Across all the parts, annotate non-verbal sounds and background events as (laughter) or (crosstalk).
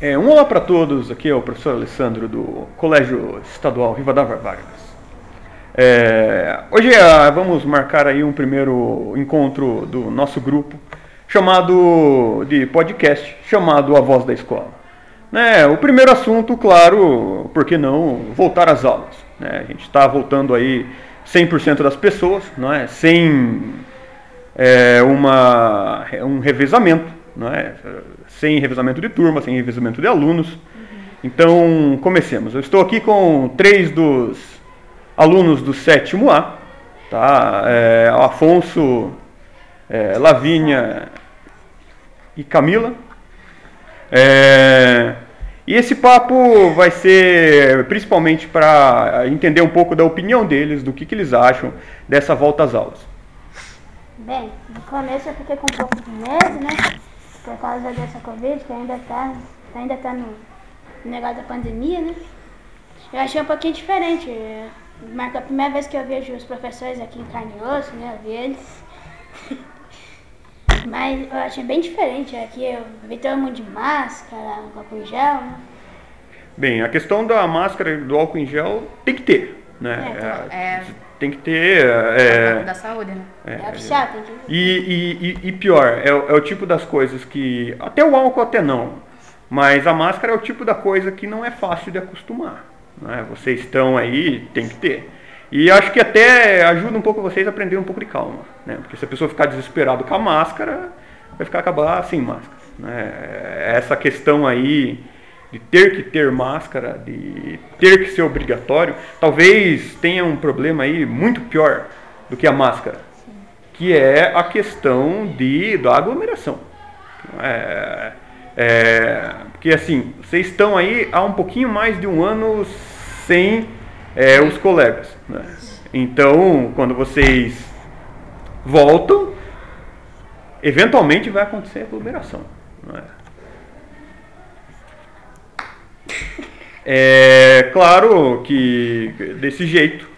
É, um olá para todos, aqui é o professor Alessandro do Colégio Estadual Rivadavia Vargas. É, hoje é, vamos marcar aí um primeiro encontro do nosso grupo, chamado de podcast, chamado A Voz da Escola. Né, o primeiro assunto, claro, por que não voltar às aulas? Né? A gente está voltando aí 100% das pessoas, não é? sem é, uma, um revezamento, não é? sem revezamento de turma, sem revezamento de alunos. Então, comecemos. Eu estou aqui com três dos alunos do sétimo A, tá? É, Afonso, é, Lavínia e Camila. É, e esse papo vai ser principalmente para entender um pouco da opinião deles, do que, que eles acham dessa volta às aulas. Bem, no começo eu fiquei com um pouco de medo, né? Por causa dessa Covid, que ainda tá, ainda tá no negócio da pandemia, né? Eu achei um pouquinho diferente. Marca a primeira vez que eu vejo os professores aqui em carne e osso, né? Eu vi eles. (laughs) Mas eu achei bem diferente. Aqui eu vi todo mundo de máscara, álcool em gel, né? Bem, a questão da máscara e do álcool em gel tem que ter, né? É, É, Tem que ter. é, É, da saúde, né? É, oficial, tem que E, e, e- pior, é, o- é o tipo das coisas que. Até o álcool até não. Mas a máscara é o tipo da coisa que não é fácil de acostumar. Né? Vocês estão aí, tem que ter. E acho que até ajuda um pouco vocês a aprender um pouco de calma. Né? Porque se a pessoa ficar desesperada com a máscara, vai ficar acabar sem máscara. Né? Essa questão aí de ter que ter máscara, de ter que ser obrigatório, talvez tenha um problema aí muito pior do que a máscara que é a questão de, da aglomeração. É, é, porque assim, vocês estão aí há um pouquinho mais de um ano sem é, os colegas. né? Então, quando vocês voltam, eventualmente vai acontecer aglomeração. não é? Claro que desse jeito,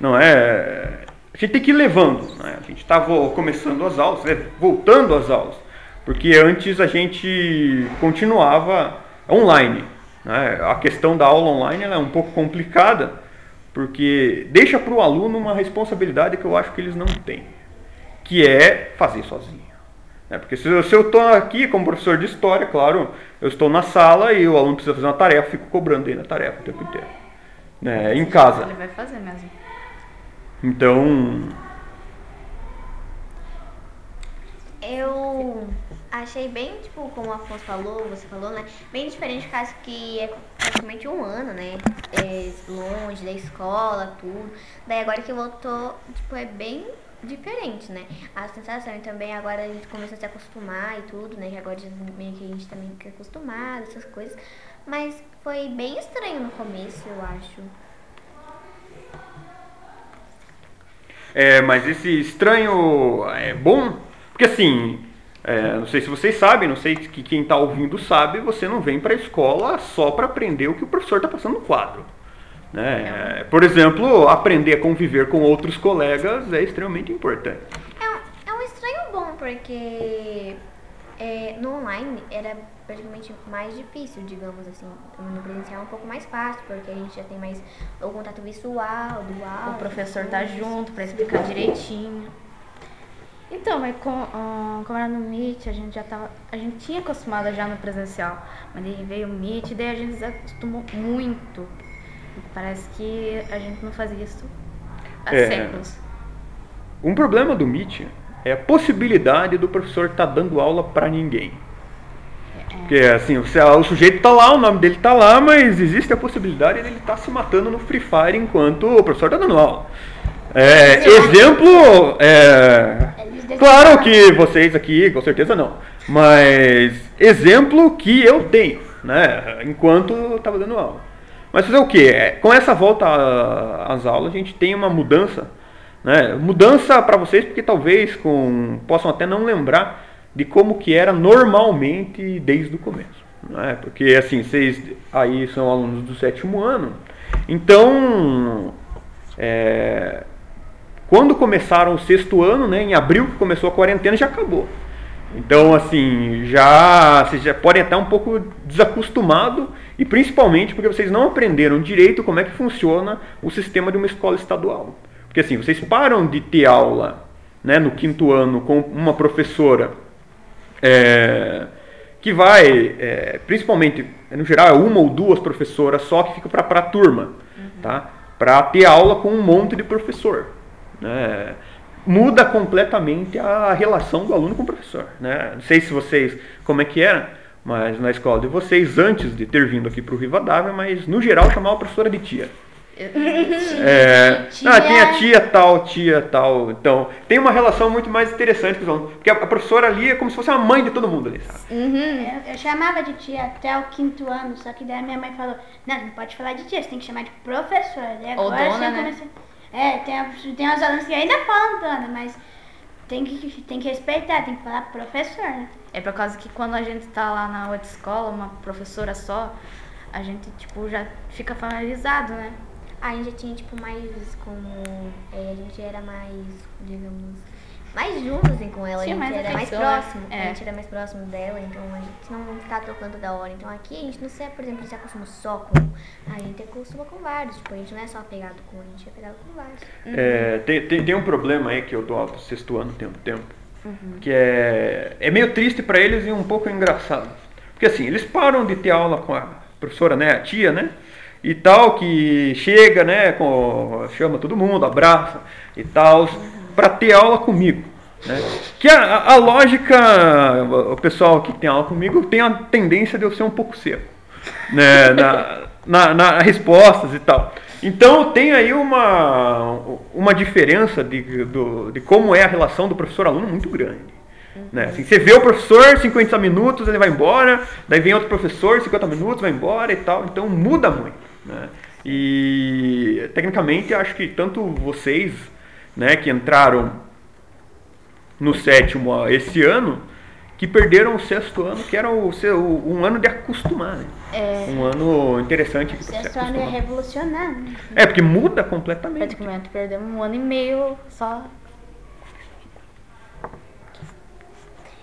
não é? A gente tem que ir levando, né? A gente estava começando as aulas, né? voltando às aulas, porque antes a gente continuava online. Né? A questão da aula online é um pouco complicada, porque deixa para o aluno uma responsabilidade que eu acho que eles não têm, que é fazer sozinho. Né? Porque se eu- se eu estou aqui como professor de história, claro, eu estou na sala e o aluno precisa fazer uma tarefa, eu fico cobrando ele a tarefa o tempo inteiro. né? Em casa. Ele vai fazer mesmo. Então, Eu achei bem, tipo, como o Afonso falou, você falou, né? Bem diferente, caso que é praticamente um ano, né? É longe da escola, tudo. Daí agora que voltou, tipo, é bem diferente, né? A sensação e também agora a gente começa a se acostumar e tudo, né? Que agora meio que a gente também fica acostumado, essas coisas. Mas foi bem estranho no começo, eu acho. é, mas esse estranho é bom, porque assim, é, não sei se vocês sabem, não sei que quem está ouvindo sabe, você não vem para a escola só para aprender o que o professor está passando no quadro. Né? É, Por exemplo, aprender a conviver com outros colegas é extremamente importante. É um, é um estranho bom, porque é, no online era praticamente mais difícil, digamos assim. No presencial é um pouco mais fácil, porque a gente já tem mais o contato visual, do áudio. O professor tá junto pra explicar direitinho. Então, mas com, ah, como era no Meet, a gente já tava. A gente tinha acostumado já no presencial. Mas daí veio o Meet, daí a gente se acostumou muito. Parece que a gente não fazia isso há É. séculos. Um problema do Meet é a possibilidade do professor estar dando aula para ninguém. Porque assim, o, sujeito está lá, o nome dele está lá, mas existe a possibilidade dele estar se matando no Free Fire enquanto o professor está dando aula. É, exemplo, é, Eles claro que vocês aqui, com certeza não, mas exemplo que eu tenho, né, enquanto estava dando aula. Mas fazer o que? Com essa volta às aulas, a gente tem uma mudança, né? Mudança para vocês, porque talvez com, possam até não lembrar de como que era normalmente desde o começo. Né? Porque assim, vocês aí são alunos do sétimo ano, então é, quando começaram o sexto ano, né, em abril que começou a quarentena, já acabou. Então, assim, já vocês já podem estar um pouco desacostumado e principalmente porque vocês não aprenderam direito como é que funciona o sistema de uma escola estadual. Porque assim, vocês param de ter aula né, no quinto ano com uma professora é, que vai, é, principalmente, no geral, é uma ou duas professoras só que fica para a turma, tá? para ter aula com um monte de professor. Né? Muda completamente a relação do aluno com o professor. Né? Não sei se vocês, como é que era, mas na escola de vocês, antes de ter vindo aqui para o Rivadavia, mas no geral chamava a professora de tia. (laughs) É, Tia. Ah, tem a tia tal, tia tal. Então, tem uma relação muito mais interessante com os alunos. Porque a a professora ali é como se fosse uma mãe de todo mundo ali, sabe? Eu, eu chamava de tia até o quinto ano, só que daí minha mãe falou, não, não pode falar de tia, você tem que chamar de professora. Daí Ou agora dona, né? comecei- É, tem, a- tem uns alunos que ainda falam dona, mas tem que, tem que respeitar, tem que falar professor. né? É por causa que quando a gente tá lá na outra escola, uma professora só, a gente, tipo, já fica familiarizado, né? A gente já tinha, tipo, mais como. é, a gente era mais, digamos. Mais junto, assim, com ela. Tinha a gente mais era mais afeição, né? próximo. É. A gente era mais próximo dela, então a gente não ficava trocando da hora. Então aqui a gente não se, por exemplo, se acostuma só com. A gente acostuma com vários. Tipo, a gente não é só apegado com um, a gente é apegado com vários. É, tem, tem, tem um problema aí que eu dou aula pro sexto ano tem um tempo. Que é, é meio triste para eles e um pouco engraçado. Porque assim, eles param de ter aula com a professora, né, a tia, né? E tal, que chega, né, com, chama todo mundo, abraça e tal, para ter aula comigo. Né? Que a, a- lógica, o pessoal que tem aula comigo tem a tendência de eu ser um pouco seco né, na, na, na respostas e tal. Então tem aí uma, uma diferença de, do, de como é a relação do professor-aluno muito grande. Né? Assim, você vê o professor, 50 minutos, ele vai embora, daí vem outro professor, 50 minutos, vai embora e tal. Então muda muito. Né? E tecnicamente acho que tanto vocês né, que entraram no sétimo esse ano, que perderam o sexto ano, que era o, seu- um ano de acostumar. Né? É, Um ano interessante O sexto ano acostumar. revolucionar, né? É, porque muda completamente. praticamente perdemos um ano e meio só.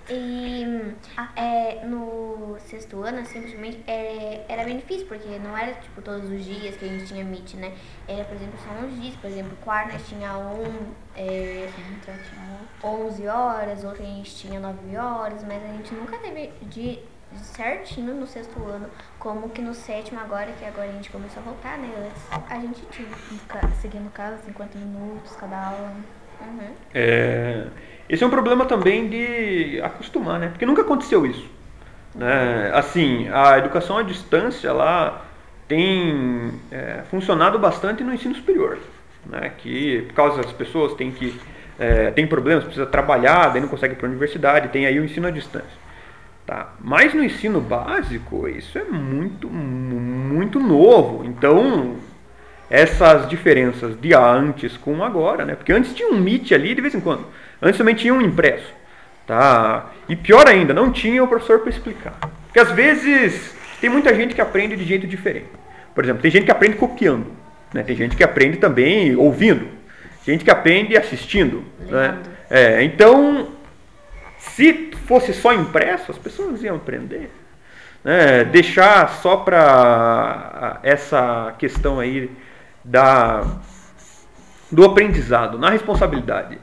E é, no sexto ano, simplesmente, é, era bem difícil, porque não era, tipo, todos os dias que a gente tinha Meet, né? Era, por exemplo, só uns dias. Por exemplo, quarto nós tinha um, é, 11 horas, outro a gente tinha 9 horas, mas a gente nunca teve de, certinho no sexto ano, como que no sétimo agora, que agora a gente começou a voltar, né? Antes a gente tinha. Seguindo casa, 50 minutos cada aula. Uhum. É, esse é um problema também de acostumar, né? Porque nunca aconteceu isso. Né? Assim, a educação à distância lá tem é, funcionado bastante no ensino superior, né? Que por causa das pessoas têm que é, tem problemas, precisa trabalhar, daí não consegue ir para a universidade, tem aí o ensino à distância. Tá? Mas no ensino básico, isso é muito, mu- muito novo. Então, essas diferenças de antes com agora, né? Porque antes tinha um Meet ali de vez em quando. Antes também tinha um impresso, tá? E pior ainda, não tinha o professor para explicar. Porque às vezes tem muita gente que aprende de jeito diferente. Por exemplo, tem gente que aprende copiando, né? Tem gente que aprende também ouvindo. Gente que aprende assistindo, né? É, então, se fosse só impresso, as pessoas iam aprender. né? Deixar só para essa questão aí da, do aprendizado, na responsabilidade,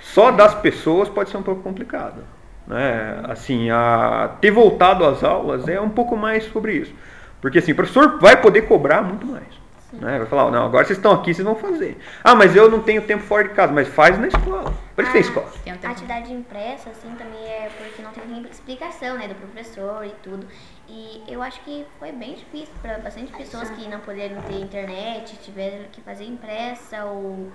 só das pessoas pode ser um pouco complicado. Né? Assim, a, ter voltado às aulas é um pouco mais sobre isso. Porque assim, o professor vai poder cobrar muito mais. Né? Vai falar, não, agora vocês estão aqui, vocês vão fazer. Ah, mas eu não tenho tempo fora de casa, mas faz na escola. Por isso tem Ah, escola. Tem um A atividade impressa, assim, também é porque não tem explicação, né, do professor e tudo. E eu acho que foi bem difícil para bastante pessoas que não puderam ter internet, tiveram que fazer impressa ou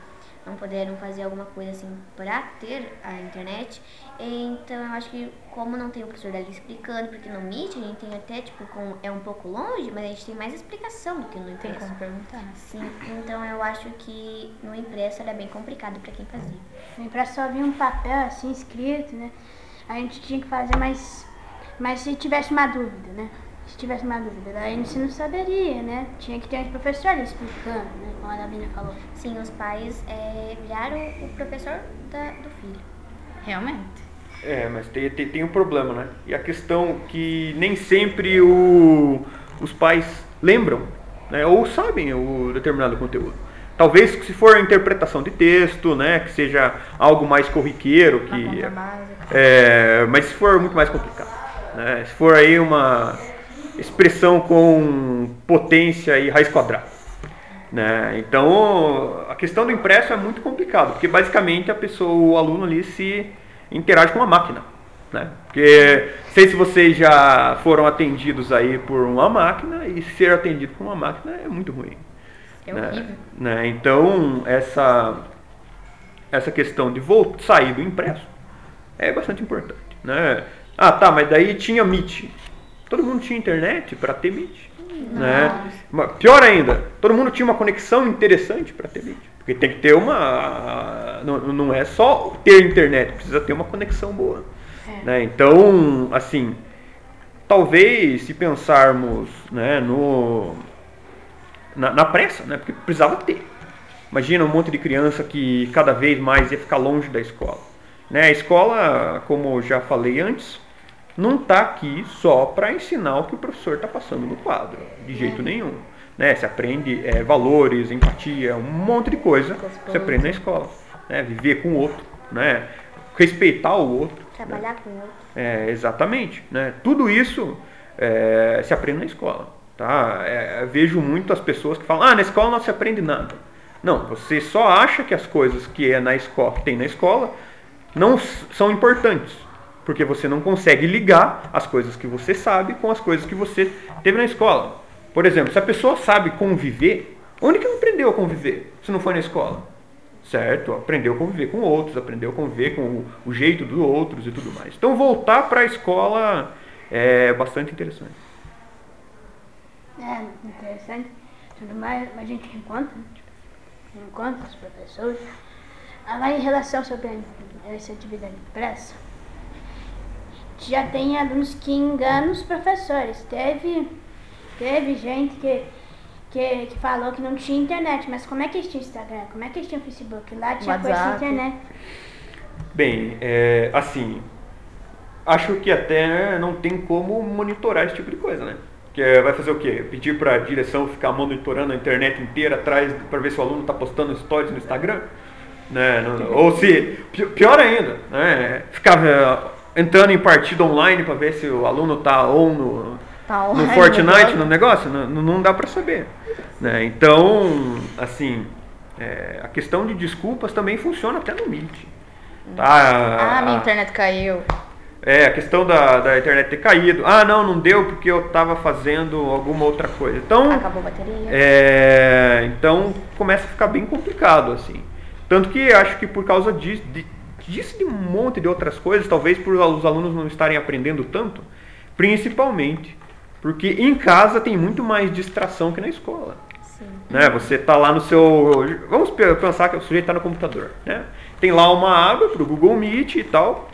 não puderam fazer alguma coisa assim para ter a internet. Então eu acho que como não tem o professor dali explicando, porque no Meet a gente tem até, tipo, com, é um pouco longe, mas a gente tem mais explicação do que no Tem impresso. como perguntar. Sim, então eu acho que no impresso era bem complicado para quem fazia. No impresso só vinha um papel assim escrito, né? A gente tinha que fazer, mas, mas se tivesse uma dúvida, né? Se tivesse uma dúvida, daí você não saberia, né? Tinha que ter um professor ali explicando, né? Como a Davina falou. Sim, os pais é, viraram o professor da- do filho. Realmente. É, mas tem, tem, tem um problema, né? E a questão que nem sempre o, os pais lembram, né? Ou sabem o determinado conteúdo. Talvez se for interpretação de texto, né? Que seja algo mais corriqueiro, que é, mas se for muito mais complicado, né? Se for aí uma expressão com potência e raiz quadrada, né? Então a questão do impresso é muito complicado, porque basicamente a pessoa, o aluno ali se interage com uma máquina, né? Porque sei se vocês já foram atendidos aí por uma máquina e ser atendido por uma máquina é muito ruim. É né? horrível. Né? Então essa essa questão de voltar, sair do impresso é bastante importante, né? Ah, tá, mas daí tinha Meet. Todo mundo tinha internet para ter Meet, né? Mas Pior ainda, todo mundo tinha uma conexão interessante para ter Meet, porque tem que ter uma não, não é só ter internet, precisa ter uma conexão boa, né? Então, assim, talvez se pensarmos, né, no na, na pressa, né? Porque precisava ter. Imagina um monte de criança que cada vez mais ia ficar longe da escola. Né? A escola, como eu já falei antes, não está aqui só para ensinar o que o professor está passando no quadro, de jeito nenhum. Né? Você aprende é, valores, empatia, um monte de coisa que você aprende na escola. Né? Viver com o outro, né? respeitar o outro. Trabalhar com outro. É, exatamente. Né? Tudo isso é, se aprende na escola. Tá? É, vejo muito as pessoas que falam, ah, na escola não se aprende nada. Não, você só acha que as coisas que é na escola, que tem na escola, não são importantes. Porque você não consegue ligar as coisas que você sabe com as coisas que você teve na escola. Por exemplo, se a pessoa sabe conviver, onde que ela aprendeu a conviver? Se não foi na escola? Certo? Aprendeu a conviver com outros, aprendeu a conviver com o, o jeito dos outros e tudo mais. Então voltar para a escola é bastante interessante. É, interessante. Tudo mais, a gente encontra, encontra os professores. Ah, Lá em relação sobre a- essa atividade impressa, já tem alunos que enganam os professores. Teve, teve gente que, que, que falou que não tinha internet, mas como é que eles tinham Instagram? Como é que eles tinham Facebook? Lá tinha coisa de internet. Bem, é, assim, acho que até não tem como monitorar esse tipo de coisa, né? Que é, vai fazer o quê? Pedir para a direção ficar monitorando a internet inteira atrás para ver se o aluno está postando stories no Instagram? Né? Não- Ou se, pi- pior ainda, né? ficar entrando em partida online para ver se o aluno está on no, Tá no Fortnite, no negócio, não, não dá para saber. Né? Então, assim, é, a questão de desculpas também funciona até no Meet. Tá? Ah, minha A- internet caiu. é, a questão da, da internet ter caído. Ah, não, não deu porque eu estava fazendo alguma outra coisa. Então, Acabou a bateria. é, então começa a ficar bem complicado, assim. Tanto que acho que por causa disso, de, disso e de um monte de outras coisas, talvez por os alunos não estarem aprendendo tanto, principalmente porque em casa tem muito mais distração que na escola. Sim. Né? Você está lá no seu. Vamos pe- pensar que o sujeito está no computador. Né? Tem lá uma aba para o Google Meet e tal.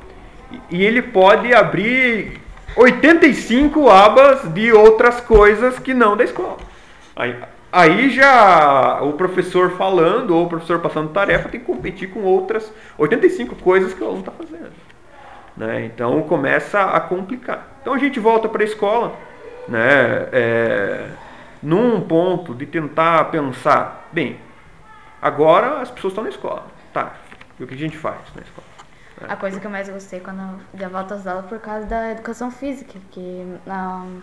E e ele pode abrir 85 abas de outras coisas que não da escola. Aí, aí já o professor falando ou o professor passando tarefa tem que competir com outras 85 coisas que o aluno está fazendo. Né? Então começa a complicar. Então a gente volta para a escola, né? É, num ponto de tentar pensar, bem, agora as pessoas estão na escola, tá? E o que a gente faz na escola? A coisa que eu mais gostei quando eu volta às aulas por causa da educação física, que não,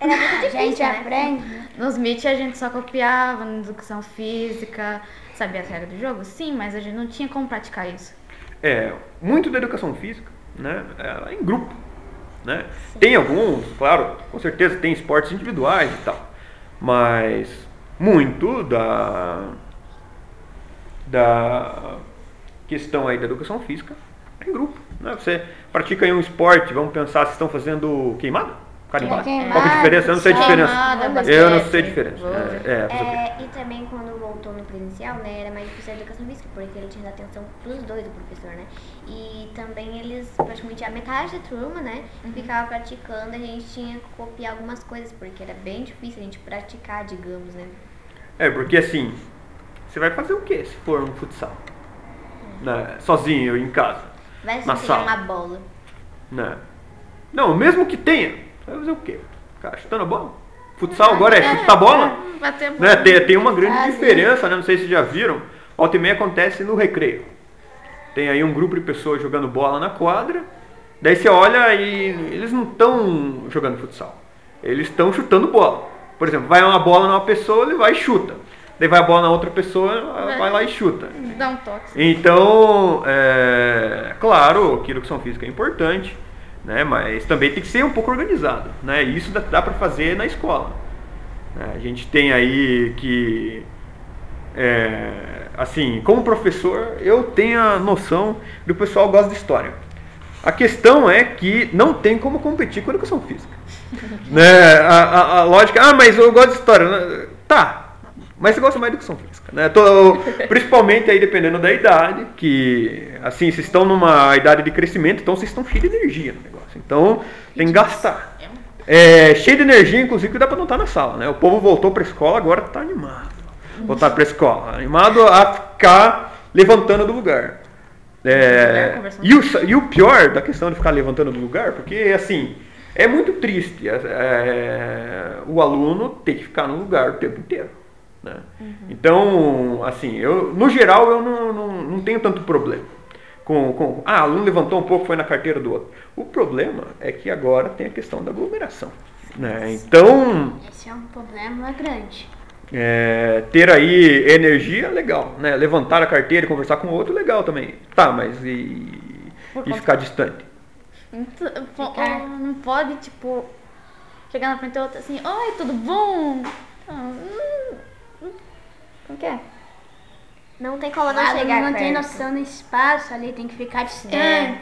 Era muito A difícil, gente né? aprende, nos Meet a gente só copiava na educação física, sabia as regras do jogo? Sim, mas a gente não tinha como praticar isso. É, muito da educação física, né? Ela é em grupo, né? Tem alguns, claro, com certeza tem esportes individuais e tal, mas muito da da questão aí da educação física é em grupo, né? Você pratica aí um esporte, vamos pensar se estão fazendo queimada, carimbada. Queimada, Qual que é a diferença? Eu não sei a diferença. Queimada, Eu não sei a diferença. É, é, quê? É, e também quando voltou no presencial, né, era mais difícil a educação física, porque ele tinha dar atenção pros dois, o professor, né? E também eles, praticamente a metade da turma, né, ficava praticando, a gente tinha que copiar algumas coisas, porque era bem difícil a gente praticar, digamos, né? É, porque assim, você vai fazer o que se for um futsal? Né, sozinho, em casa. Vai na se sala. uma bola. Né? Não, mesmo que tenha, vai fazer o quê? Cara, chutando a bola? Futsal agora é chutar a bola? Bater Né? Tem, tem uma grande diferença, né? Não sei se vocês já viram. Volta e meia acontece no recreio. Tem aí um grupo de pessoas jogando bola na quadra. Daí você olha e eles não estão jogando futsal. Eles estão chutando bola. Por exemplo, vai uma bola numa pessoa, ele vai e chuta. Daí vai a bola na outra pessoa, vai lá e chuta. Dá um toque. Então, é, claro que a educação física é importante, né, mas também tem que ser um pouco organizado. Né, isso dá, dá para fazer na escola. né. a gente tem aí que, é, assim, como professor, eu tenho a noção do pessoal gosta de história. A questão é que não tem como competir com a educação física. (laughs) né, a, a- a lógica, ah, mas eu gosto de história. né? Tá, mas você gosta mais de educação física, né? Tô- principalmente aí dependendo da idade, que assim, vocês estão numa idade de crescimento, então vocês estão cheios de energia no negócio. Então tem que gastar. É, cheio de energia, inclusive, que dá pra não estar na sala, né? O povo voltou pra escola, agora tá animado. Voltar pra escola. Animado a ficar levantando do lugar. É, e, o, e o pior da questão de ficar levantando do lugar, porque assim, é muito triste é, é, o aluno ter que ficar no lugar o tempo inteiro. né? Então, assim, eu, no geral eu não, não, não tenho tanto problema. Com, com, ah, o aluno levantou um pouco, foi na carteira do outro. O problema é que agora tem a questão da aglomeração. Né? Então, Esse é um problema grande. é, ter aí energia, legal. Né? Levantar a carteira e conversar com o outro, legal também. Tá, mas e, e ficar distante? Então, Ficar- Não pode, tipo, chegar na frente do outro assim, oi, tudo bom? Ah, hum, hum, Como que é? Não tem como não aluno chegar não tem perto. noção do espaço ali, tem que ficar distante. É.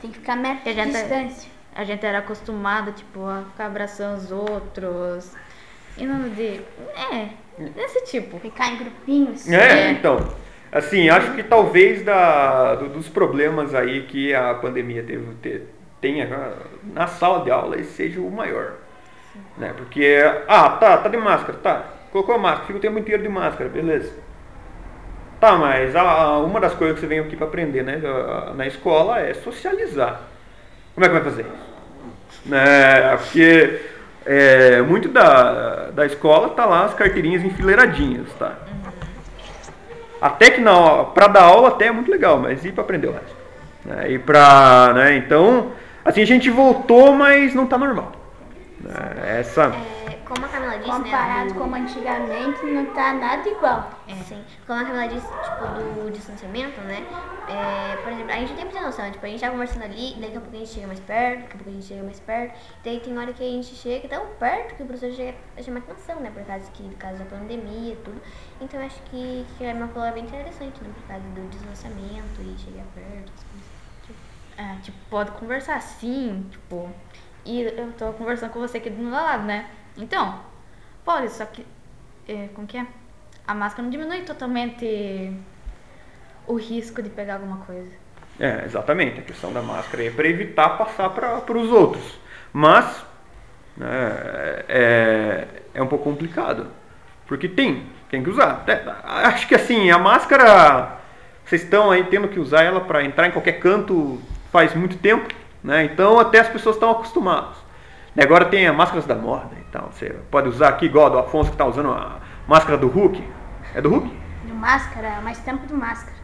Tem que ficar metro a de gente- distância. A gente era acostumado, tipo, a ficar abraçando os outros. E não de. É, desse tipo. Ficar em grupinhos. É, É. então. Assim, acho que talvez da, do- dos problemas aí que a pandemia teve, te- tenha ah, na sala de aula esse seja o maior. Né? Porque, ah, tá, tá de máscara, tá. Colocou a máscara, fica o tempo inteiro de máscara, beleza. Tá, mas a- uma das coisas que você vem aqui para aprender né, na escola é socializar. Como é que vai fazer isso? Né, porque é, muito da, da escola tá lá as carteirinhas enfileiradinhas, tá? Até que na para dar aula até é muito legal, mas e para aprender o resto? Né? E para, né? Então, assim a gente voltou, mas não tá normal. Né? Essa É, como a Camila disse, Comparado né? do- como antigamente, não tá nada igual. Sim. Como a Camila disse, tipo, do distanciamento, né? É, por exemplo, a gente tem muita noção, tipo, a gente tá conversando ali, daqui a pouco a gente chega mais perto, daqui a pouco a gente chega mais perto. Daí tem hora que a gente chega tão perto que o professor chega a chamar atenção, né? Por causa, que, por causa da pandemia e tudo. Então eu acho que, que a Emma falou é bem interessante, né? Por causa do distanciamento e chegar perto, as coisas. É, tipo, pode conversar sim, tipo. E eu tô conversando com você aqui do meu lado, né? Então, pode, só que. É, como que é? A máscara não diminui totalmente o risco de pegar alguma coisa. É, exatamente. A questão da máscara é para evitar passar para os outros. Mas né, é, é um pouco complicado. Porque tem, tem que usar. É, Acho que assim, a máscara, vocês estão aí tendo que usar ela para entrar em qualquer canto faz muito tempo. Né? Então até as pessoas estão acostumadas. Agora tem as máscaras da moda. Então você pode usar aqui igual do Afonso que está usando a máscara do Hulk. É do Hulk? De máscara, mais tempo de máscara.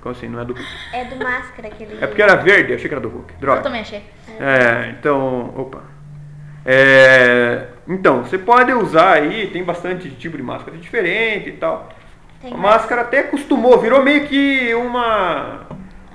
Como assim? Não é do Hulk? É do máscara aquele. É porque era verde, eu achei que era do Hulk. Droga. Eu também achei. É, então, opa. É, então, você pode usar aí, tem bastante tipo de máscara diferente e tal. Tem a mais. máscara até acostumou, virou meio que uma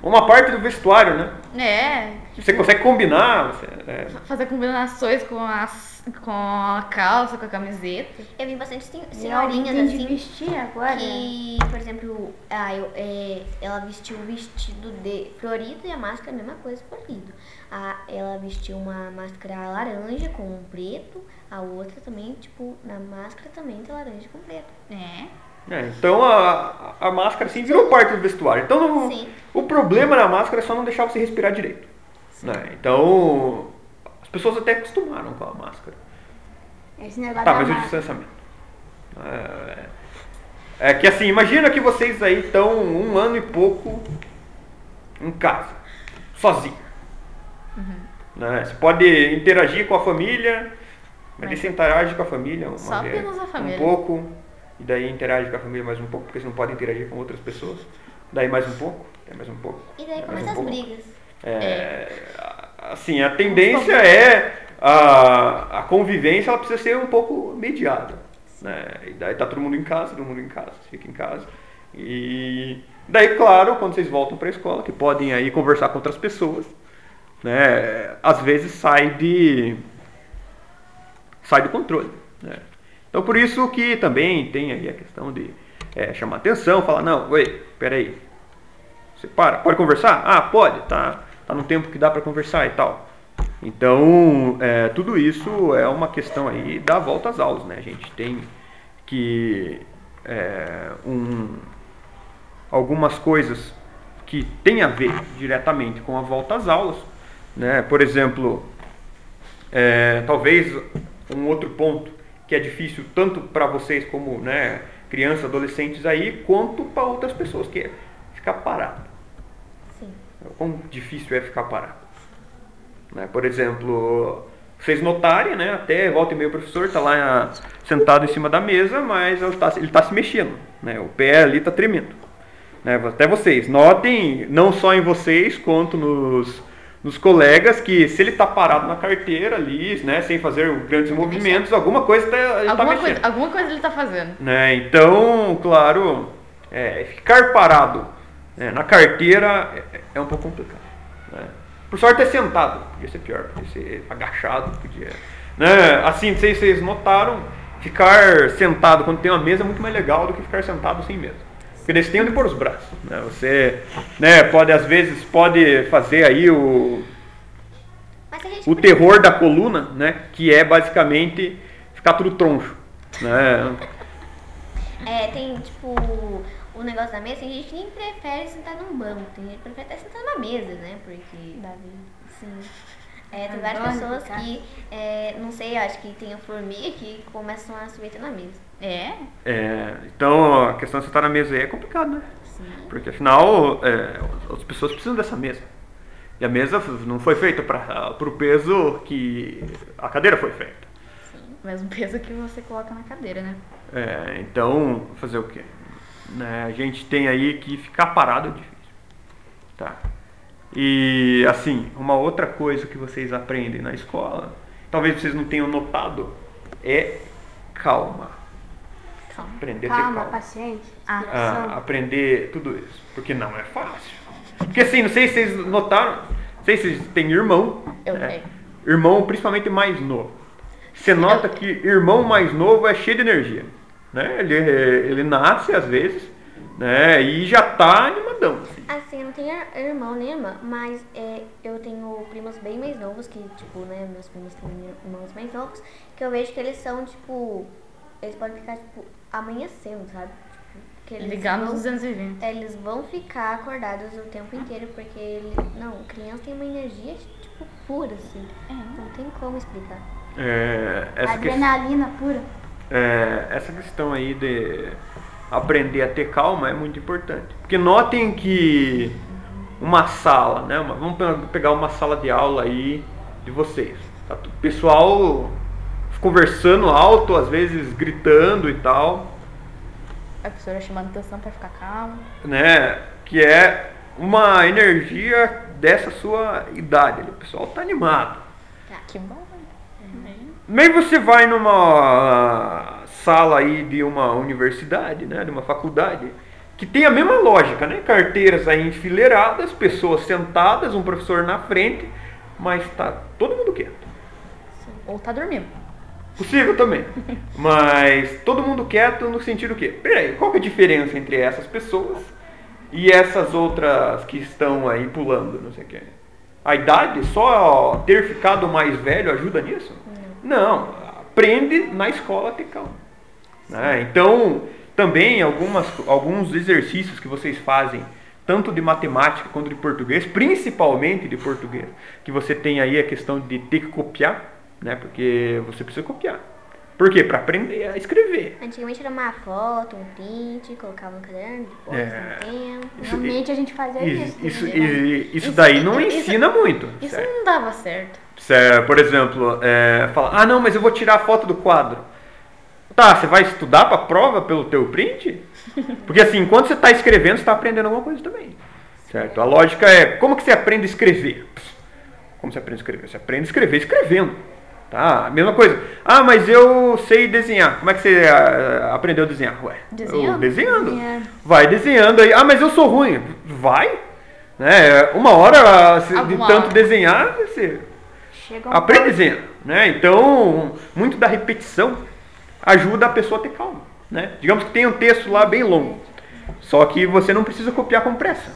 uma parte do vestuário, né? É, Você consegue combinar, você, é, fazer combinações com, as, com a calça, com a camiseta. Eu vi bastante sen- E senhorinhas de assim. vestir agora. Que, por exemplo, ah, eu, é, ela vestiu o vestido de florido e a máscara a mesma coisa, florido. A, ela vestiu uma máscara laranja com um preto, a outra também, tipo, na máscara também tem laranja com preto. É. é, então a, a máscara assim virou parte do vestuário. Então não- Sim. o problema na máscara é só não deixar você respirar direito. né? Então pessoas até acostumaram com a máscara. Esse negócio Tá, da mas o distanciamento. É, é que assim, imagina que vocês aí estão um ano e pouco em casa, sozinho. Né? Você pode interagir com a família, mas, Mas- você interage com a família uma Só vez, a família. um pouco, e daí interage com a família mais um pouco, porque você não pode interagir com outras pessoas. Daí mais um pouco, daí mais um pouco. E daí começam um as pouco. brigas. É, assim, a tendência é a, a convivência ela precisa ser um pouco mediada. Né? E daí tá todo mundo em casa, todo mundo em casa, fica em casa. E daí, claro, quando vocês voltam para a escola, que podem aí conversar com outras pessoas, né? Às vezes sai de sai do controle. Né? Então por isso que também tem aí a questão de é, chamar atenção, falar, não, oi, peraí, você para, pode conversar? Ah, pode, tá, tá no tempo que dá para conversar e tal. Então, é, tudo isso é uma questão aí da volta às aulas, né? A gente tem que é, um, algumas coisas que têm a ver diretamente com a volta às aulas, né? Por exemplo, é, talvez um outro ponto que é difícil tanto para vocês como né, crianças, adolescentes aí, quanto para outras pessoas, que é ficar parado. Quão difícil é ficar parado. Né? Por exemplo, vocês notarem, né, até volta e meio o professor está lá sentado em cima da mesa, mas ele está tá se mexendo. Né? O pé ali está tremendo. Né? Até vocês, notem, não só em vocês, quanto nos, nos colegas, que se ele está parado na carteira ali, né, sem fazer grandes movimentos, alguma coisa tá, ele está mexendo. coisa, alguma coisa ele tá fazendo. Né? Então, claro, é, ficar parado né, na carteira é, é um pouco complicado. né? Por sorte é sentado, podia ser pior, podia ser agachado, podia. Né? Assim, se vocês notaram, ficar sentado quando tem uma mesa é muito mais legal do que ficar sentado sem mesa. Porque daí você tem onde pôr os braços. Né? Você né, pode, às vezes, pode fazer aí o, o terror da coluna, né? Que é basicamente ficar tudo troncho. Né? É, tem tipo o negócio da mesa, tem gente que nem prefere sentar num banco, tem gente que prefere até sentar numa mesa, né? Porque. Sim. É, tem várias Adoro pessoas ficar. que, é, não sei, acho que tem a formiga que começam a submeter na mesa. É? É, então a questão de sentar na mesa aí é complicado, né? Sim. Porque afinal é, as pessoas precisam dessa mesa. E a mesa não foi feita para o peso que a cadeira foi feita. Mesmo peso que você coloca na cadeira, né? É, então, fazer o quê? Né, a gente tem aí que ficar parado é difícil. Tá. E assim, uma outra coisa que vocês aprendem na escola, talvez vocês não tenham notado, é calma. Calma. Aprender a ter Calma, calma. paciente, Ah, inspiração. a aprender tudo isso. Porque não é fácil. Porque assim, não sei se vocês notaram, não sei se vocês têm irmão. Eu né? tenho. Irmão principalmente mais novo. Você nota que irmão mais novo é cheio de energia. Né? Ele, ele nasce às vezes né? e já tá animadão. assim. Assim, eu não tenho ir- irmão nem irmã, mas é, eu tenho primos bem mais novos, que, tipo, né, meus primos têm irmãos mais novos, que eu vejo que eles são, tipo, eles podem ficar, tipo, amanhecendo, sabe? Tipo, que eles Ligar nos vão- 220. É, Eles vão ficar acordados o tempo inteiro, porque ele, não, criança tem uma energia, tipo, pura, assim. É. Não tem como explicar. É, essa, que- Adrenalina pura. É, essa questão aí de aprender a ter calma é muito importante. Porque notem que uma sala, né? uma- vamos pe- pegar uma sala de aula aí de vocês. Tá o pessoal conversando alto, às vezes gritando e tal. A professora chamando atenção pra ficar calma. né? Que é uma energia dessa sua idade. O pessoal tá animado. Que bom. Nem você vai numa sala aí de uma universidade, né? De uma faculdade, que tem a mesma lógica, né? Carteiras aí enfileiradas, pessoas sentadas, um professor na frente, mas tá todo mundo quieto. Ou tá dormindo. Possível também. (laughs) Mas todo mundo quieto no sentido que, peraí, qual que é a diferença entre essas pessoas e essas outras que estão aí pulando, não sei o que? A idade, só ter ficado mais velho ajuda nisso? Não. Aprende na escola a ter calma. né? Então, também algumas, alguns exercícios que vocês fazem, tanto de matemática quanto de português, principalmente de português, que você tem aí a questão de ter que copiar, né? Porque você precisa copiar. Por quê? Para aprender a escrever. Antigamente era uma foto, um print, colocava no caderno, depois É. o tempo. Isso- Realmente a gente fazia isso. Isso, isso, né? e- isso daí não isso- ensina muito. Isso certo? não dava certo. Por exemplo, é, fala, ah não, mas eu vou tirar a foto do quadro. Tá, você vai estudar para prova pelo teu print? (laughs) Porque assim, enquanto você está escrevendo, você está aprendendo alguma coisa também. Certo? A lógica é, como que você aprende a escrever? Como você aprende a escrever? Você aprende a escrever escrevendo. Tá? Mesma coisa. Ah, mas eu sei desenhar. Como é que você ah, aprendeu a desenhar? Ué, Desenhando. desenhando. Vai desenhando aí. Ah, mas eu sou ruim. Vai. Né? Uma hora, se- de tanto hora. desenhar, você Chega aprende desenhando, né? Então, muito da repetição ajuda a pessoa a ter calma, né? Digamos que tem um texto lá bem longo, só que você não precisa copiar com pressa.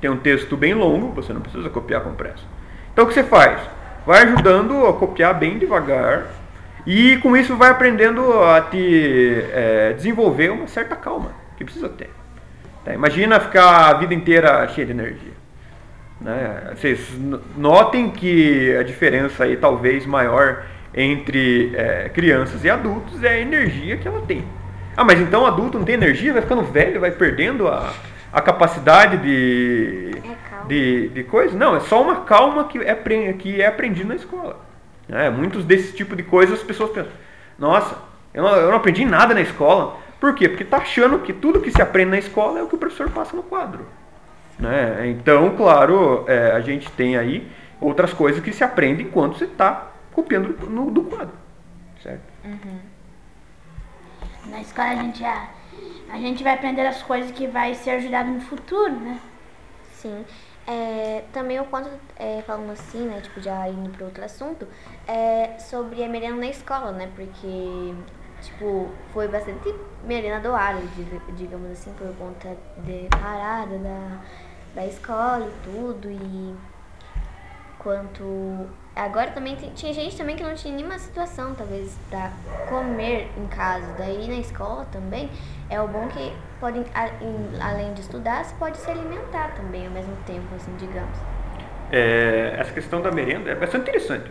Tem um texto bem longo, você não precisa copiar com pressa. Então, o que você faz? Vai ajudando a copiar bem devagar e com isso vai aprendendo a te é, desenvolver uma certa calma que precisa ter. Tá? Imagina ficar a vida inteira cheia de energia. Né? Vocês notem que a diferença aí talvez maior entre é, crianças e adultos é a energia que ela tem. Ah, mas então adulto não tem energia, vai ficando velho, vai perdendo a, a capacidade de, É de, de coisa? Não, é só uma calma que é, que é aprendida na escola. né? muitos desses tipos de coisas as pessoas pensam, nossa, eu não, eu não aprendi nada na escola. Por quê? Porque tá achando que tudo que se aprende na escola é o que o professor passa no quadro. Né? Então, claro, é, a gente tem aí outras coisas que se aprende enquanto você está copiando do, no- do quadro. Certo? Na escola a gente, já, a gente vai aprender as coisas que vai ser ajudado no futuro, né? Sim. É, também o quanto, é, falando assim, né, tipo, já indo para outro assunto, é sobre a merenda na escola, né, porque, tipo, foi bastante merenda doada, diga- digamos assim, por conta de parada da, da escola e tudo, e quanto... Agora também tinha gente também que não tinha nenhuma situação, talvez, pra comer em casa. Daí na escola também é o bom que podem, além de estudar, você pode se alimentar também ao mesmo tempo, assim, digamos. É, essa questão da merenda é bastante interessante.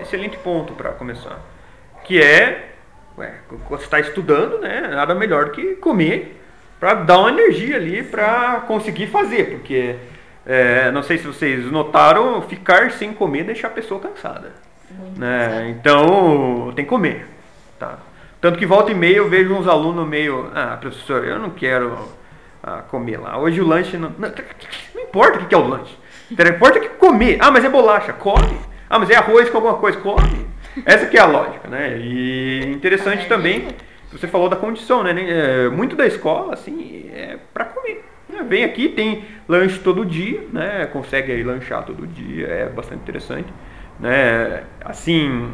Excelente ponto para começar. Que é, ué, quando você está estudando, né, nada melhor do que comer para dar uma energia ali para conseguir fazer. Porque, é, não sei se vocês notaram, ficar sem comer deixa a pessoa cansada. Né? Então, tem que comer. Tá? Tanto que volta e meia eu vejo uns alunos meio, ah, professor, eu não quero ah, comer lá. Hoje o lanche não. Não, não importa o que que é o lanche. Não importa que comer. Ah, mas é bolacha, come. Ah, mas é arroz com alguma coisa, come. Essa que é a lógica, né? E interessante também, você falou da condição, né? É, muito da escola, assim, é para comer. né? Vem aqui, tem lanche todo dia, né? Consegue aí lanchar todo dia, é bastante interessante, né? Assim,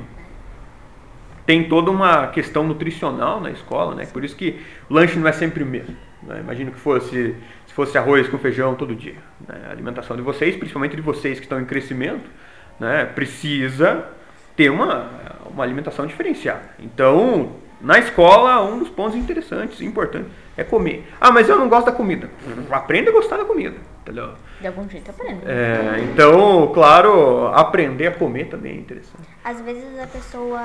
tem toda uma questão nutricional na escola, né? Por isso que o lanche não é sempre o mesmo. Né? Imagino que fosse se fosse arroz com feijão todo dia. né? A alimentação de vocês, principalmente de vocês que estão em crescimento, né? Precisa ter uma, uma alimentação diferenciada. Então, na escola, um dos pontos interessantes, importantes, é comer. Ah, mas eu não gosto da comida. Aprenda a gostar da comida, entendeu? De algum jeito aprende. É, então, claro, aprender a comer também é interessante. Às vezes a pessoa.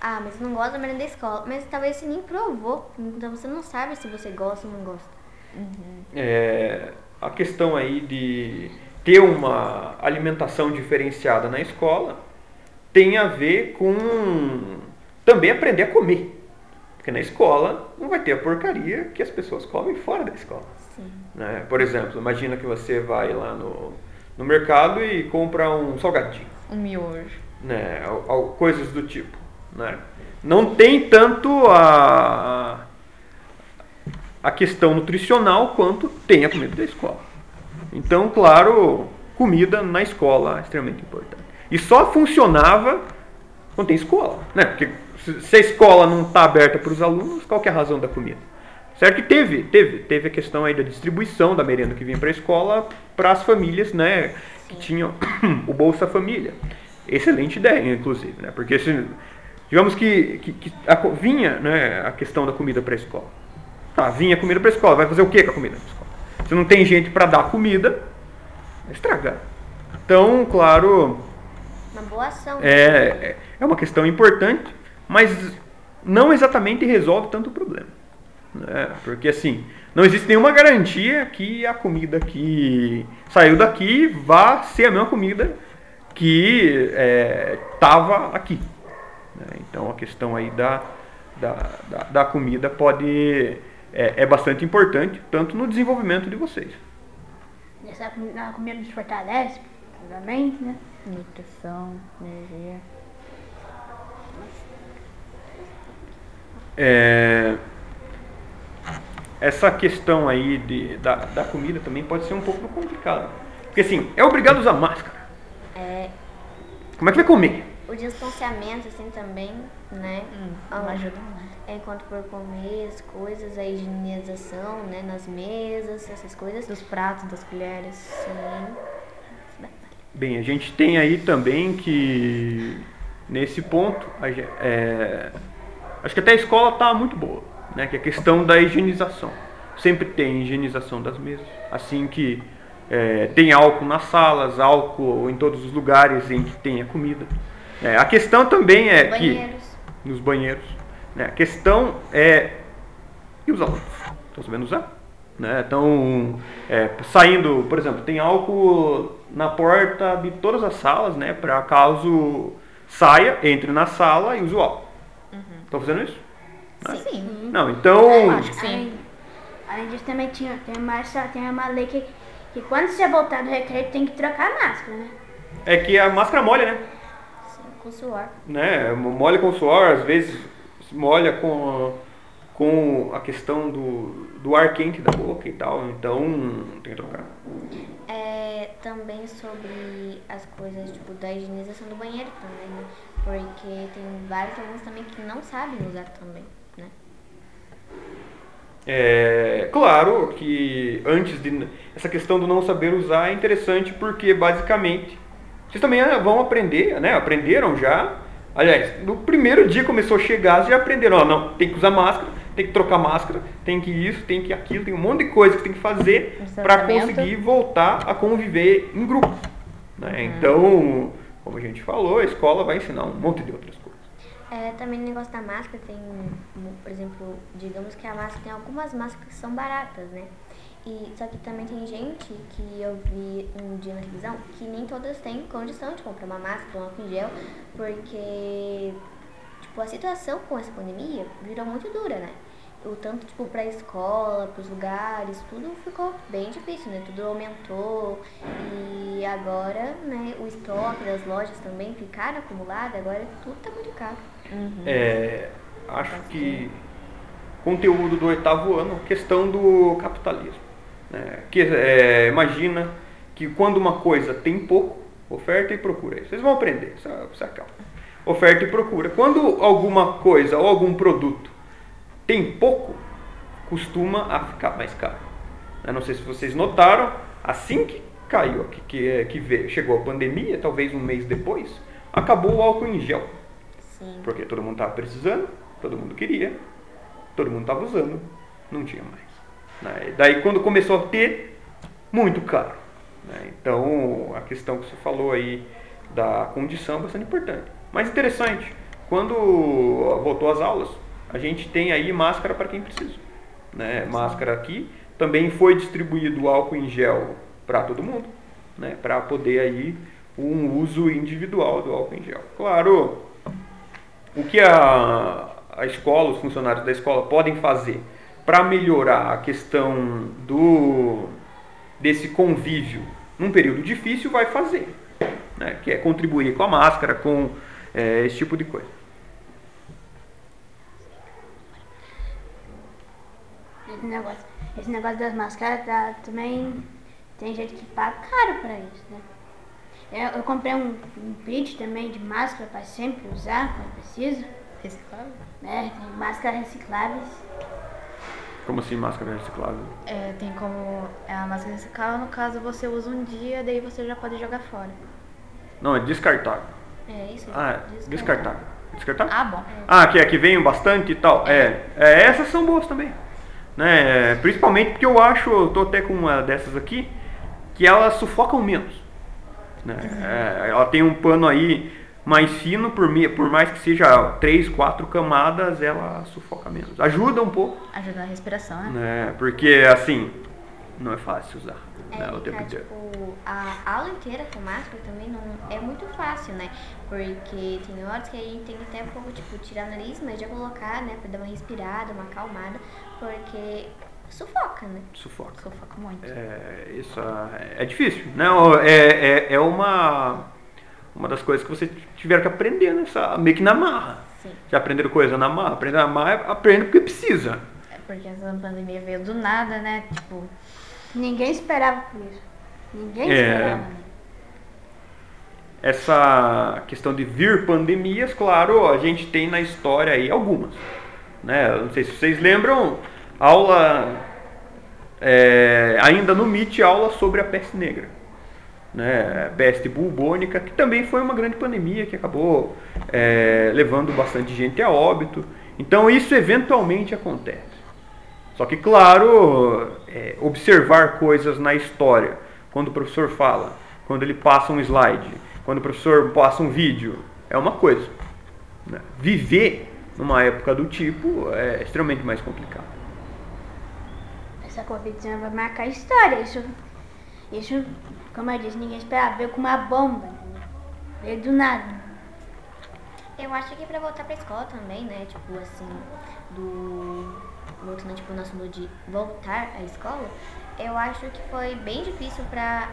Ah, mas não gosta da merenda da escola. Mas talvez você nem provou. Então você não sabe se você gosta ou não gosta. É, a questão aí de ter uma alimentação diferenciada na escola tem a ver com também aprender a comer. Porque na escola não vai ter a porcaria que as pessoas comem fora da escola. Né? Por exemplo, imagina que você vai lá no, no mercado e compra um salgadinho Um miojo. né, coisas do tipo, né? Não tem tanto a a questão nutricional quanto tem a comida da escola. Então, claro, comida na escola é extremamente importante. E só funcionava quando tem escola, né? Porque se a escola não está aberta para os alunos, qual é a razão da comida? Certo que teve, teve, teve a questão aí da distribuição da merenda que vinha para a escola para as famílias, né, que tinham (coughs) o Bolsa Família. Excelente ideia, inclusive, né? Porque se, digamos que, que, que a vinha, né, a questão da comida para a escola. Tá, vinha comida para a escola, vai fazer o que com a comida para a escola? Se não tem gente para dar comida, vai estragar. Então, claro, Uma boa ação. né? É, é uma questão importante, mas não exatamente resolve tanto o problema. né? Porque assim, não existe nenhuma garantia que a comida que saiu daqui vá ser a mesma comida que estava aqui. né? Então a questão aí da, da, da, da comida pode é, é bastante importante, tanto no desenvolvimento de vocês. Essa comida, a comida nos fortalece, obviamente, né? Nutrição, energia. É, essa questão aí de, da, da comida também pode ser um pouco complicada. Porque assim, é obrigado a usar máscara. É, Como é que vai comer? o distanciamento, assim, também, né? Não Ah, ajuda muito. É, enquanto por comer as coisas, a higienização, né? Nas mesas, essas coisas. Dos pratos, das colheres. Sim. Bem, a gente tem aí também que nesse ponto, a é, acho que até a escola está muito boa, né? Que é a questão da higienização. Sempre tem higienização das mesas, assim que é, tem álcool nas salas, álcool em todos os lugares em que tenha comida. É, a questão também é que Banheiros. nos banheiros. Né? A questão é. E os alunos? Estão sabendo usar? Né? Estão é, saindo, por exemplo, tem álcool na porta de todas as salas, né? Para caso saia, entre na sala e use o álcool. Estão fazendo isso? Sim. Não, então. acho que sim. Além, além disso, também tinha, tem, uma, tem uma lei que, que quando você voltar do recreio tem que trocar a máscara, né? É que a máscara molha, né? Sim, com suor. né? Molha com suor, às vezes molha com, com a questão do, do ar quente da boca e tal, então tem que trocar. É, também sobre as coisas, tipo, da higienização do banheiro também, né? Porque tem vários alunos também que não sabem usar também, né? É claro que antes de essa questão do não saber usar é interessante porque basicamente vocês também ah, vão aprender, né? Aprenderam já. Aliás, no primeiro dia começou a chegar, vocês já aprenderam, ó, não, tem que usar máscara, tem que trocar máscara, tem que isso, tem que aquilo, tem um monte de coisa que tem que fazer para conseguir voltar a conviver em grupo. né? Então, como a gente falou, a escola vai ensinar um monte de outras coisas. É, também no negócio da máscara tem, por exemplo, digamos que a máscara tem algumas máscaras que são baratas, né? E, só que também tem gente que eu vi um dia na televisão que nem todas têm condição de comprar uma máscara, um álcool em gel, porque tipo, a situação com essa pandemia virou muito dura, né? O tanto, tipo, pra escola, pros lugares, tudo ficou bem difícil, né? Tudo aumentou e agora, né, o estoque das lojas também ficaram acumulado, agora tudo tá muito caro. É, acho que conteúdo do oitavo ano, questão do capitalismo. né? Que, é, imagina que quando uma coisa tem pouco, oferta e procura. Vocês vão aprender, se acalma. Oferta e procura. Quando alguma coisa ou algum produto tem pouco, costuma a ficar mais caro. Eu não sei se vocês notaram, assim que caiu, que, que, que veio, chegou a pandemia, talvez um mês depois, acabou o álcool em gel. Sim. Porque todo mundo estava precisando, todo mundo queria, todo mundo estava usando, não tinha mais. né? Daí quando começou a ter, muito caro. né? Então a questão que você falou aí da condição é bastante importante. Mas interessante, quando voltou às aulas, a gente tem aí máscara para quem precisa. Né? Máscara aqui, também foi distribuído álcool em gel para todo mundo, né? para poder aí um uso individual do álcool em gel. Claro, o que a, a escola, os funcionários da escola podem fazer para melhorar a questão do desse convívio num período difícil vai fazer, né? que é contribuir com a máscara, com é, esse tipo de coisa. Esse negócio, esse negócio das máscaras tá, também tem gente que paga caro pra isso, né? Eu, eu comprei um, um kit também de máscara pra sempre usar quando precisa. Reciclável? Né? Tem máscaras recicláveis. Como assim máscara reciclável? É, tem como. É a máscara reciclável, no caso você usa um dia, daí você já pode jogar fora. Não, é descartável. É isso? Ah, é descartável. Descartável? Ah, bom. Ah, que é que vem bastante e tal. É, é, essas são boas também. Né? Principalmente porque eu acho, eu tô até com uma dessas aqui, que elas sufocam menos. Né? É, ela tem um pano aí mais fino, por, por mais que seja três, quatro camadas, ela sufoca menos. Ajuda um pouco, Ajuda na respiração, né? né? Porque assim, não é fácil usar É, né, o tempo inteiro. tipo, a aula inteira com máscara também não é muito fácil, né? Porque tem horas que a gente tem até um pouco, tipo, tirar o nariz, mas já colocar, né? Pra dar uma respirada, uma acalmada, porque sufoca, né? Sufoca. Sufoca muito. É, isso é, é difícil, né? O- É, é, é uma, uma das coisas que vocês tiveram que aprender nessa, meio que na marra. Sim. Já aprenderam coisa na marra? Aprender na marra, aprende porque precisa. É porque essa pandemia veio do nada, né? Tipo, Ninguém esperava por isso. Ninguém É. esperava. Essa questão de vir pandemias, claro, a gente tem na história aí algumas. Né? Não sei se vocês lembram, aula, é, ainda no MIT, aula sobre a peste negra. Né? Peste bubônica, que também foi uma grande pandemia que acabou é, levando bastante gente a óbito. Então isso eventualmente acontece. Só que, claro, é, observar coisas na história, quando o professor fala, quando ele passa um slide, quando o professor passa um vídeo, é uma coisa. né? Viver numa época do tipo é extremamente mais complicado. Essa Covid-19 vai marcar a história. Isso, isso, como eu disse, ninguém esperava. Veio com uma bomba. né? Veio do nada. Eu acho que pra voltar pra escola também, né? Tipo, assim, do. Voltando, tipo, no assunto de voltar à escola, eu acho que foi bem difícil pra